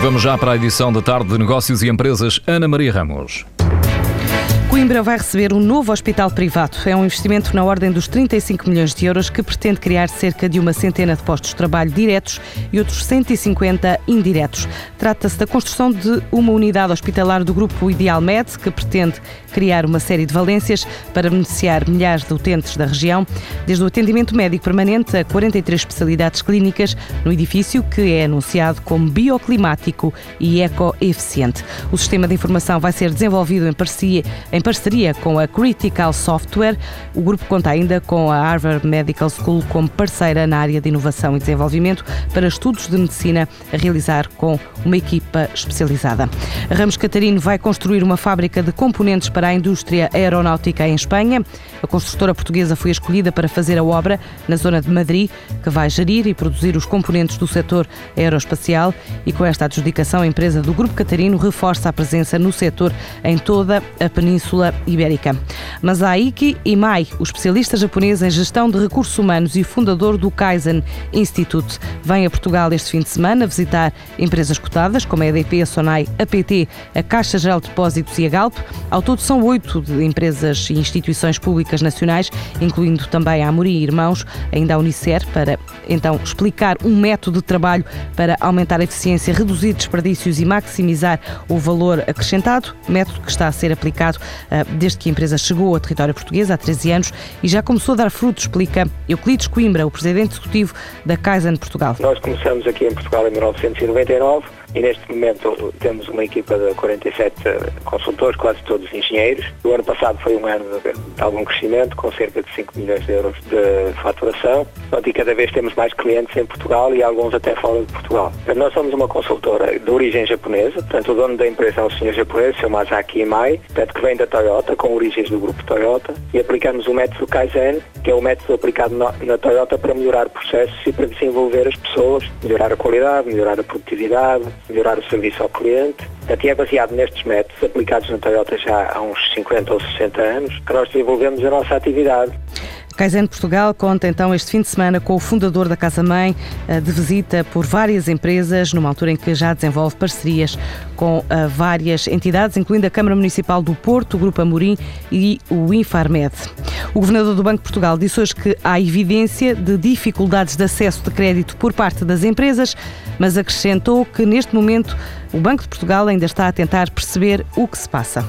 vamos já para a edição da tarde de Negócios e Empresas, Ana Maria Ramos. Coimbra vai receber um novo hospital privado. É um investimento na ordem dos 35 milhões de euros que pretende criar cerca de uma centena de postos de trabalho diretos e outros 150 indiretos. Trata-se da construção de uma unidade hospitalar do grupo Ideal Med, que pretende criar uma série de valências para beneficiar milhares de utentes da região, desde o atendimento médico permanente a 43 especialidades clínicas no edifício, que é anunciado como bioclimático e ecoeficiente. O sistema de informação vai ser desenvolvido em parceria, em parceria com a Critical Software. O grupo conta ainda com a Harvard Medical School como parceira na área de inovação e desenvolvimento para estudos de medicina a realizar com uma equipa especializada. Ramos Catarino vai construir uma fábrica de componentes para a indústria aeronáutica em Espanha. A construtora portuguesa foi escolhida para fazer a obra na zona de Madrid, que vai gerir e produzir os componentes do setor aeroespacial e com esta adjudicação a empresa do Grupo Catarino reforça a presença no setor em toda a Península Ibérica. Masaiki Imai, o especialista japonês em gestão de recursos humanos e fundador do Kaizen Institute, vem a Portugal este fim de semana visitar empresas cotadas como a EDP, a Sonai, a PT, a Caixa Geral de Depósitos e a Galp. Ao todo são oito empresas e instituições públicas nacionais, incluindo também a Amorim Irmãos, ainda a Unicer, para então explicar um método de trabalho para aumentar a eficiência, reduzir desperdícios e maximizar o valor acrescentado, método que está a ser aplicado desde que a empresa chegou ao território português há 13 anos e já começou a dar frutos, explica Euclides Coimbra, o presidente executivo da Kaizen Portugal. Nós começamos aqui em Portugal em 1999 e neste momento temos uma equipa de 47 consultores, quase todos engenheiros. O ano passado foi um ano de algum crescimento, com cerca de 5 milhões de euros de faturação. E cada vez temos mais clientes em Portugal e alguns até fora de Portugal. Nós somos uma consultora de origem japonesa, portanto o dono da empresa é um senhor japonês, o Masaki Imai, portanto, que vem da Toyota, com origens do grupo Toyota, e aplicamos o método Kaizen, que é o método aplicado na Toyota para melhorar processos e para desenvolver as pessoas, melhorar a qualidade, melhorar a produtividade, melhorar o serviço ao cliente. Até é baseado nestes métodos aplicados na Toyota já há uns 50 ou 60 anos que nós desenvolvemos a nossa atividade. Kaizen Portugal conta então este fim de semana com o fundador da Casa Mãe eh, de visita por várias empresas, numa altura em que já desenvolve parcerias com eh, várias entidades, incluindo a Câmara Municipal do Porto, o Grupo Amorim e o Infarmed. O governador do Banco de Portugal disse hoje que há evidência de dificuldades de acesso de crédito por parte das empresas, mas acrescentou que neste momento o Banco de Portugal ainda está a tentar perceber o que se passa.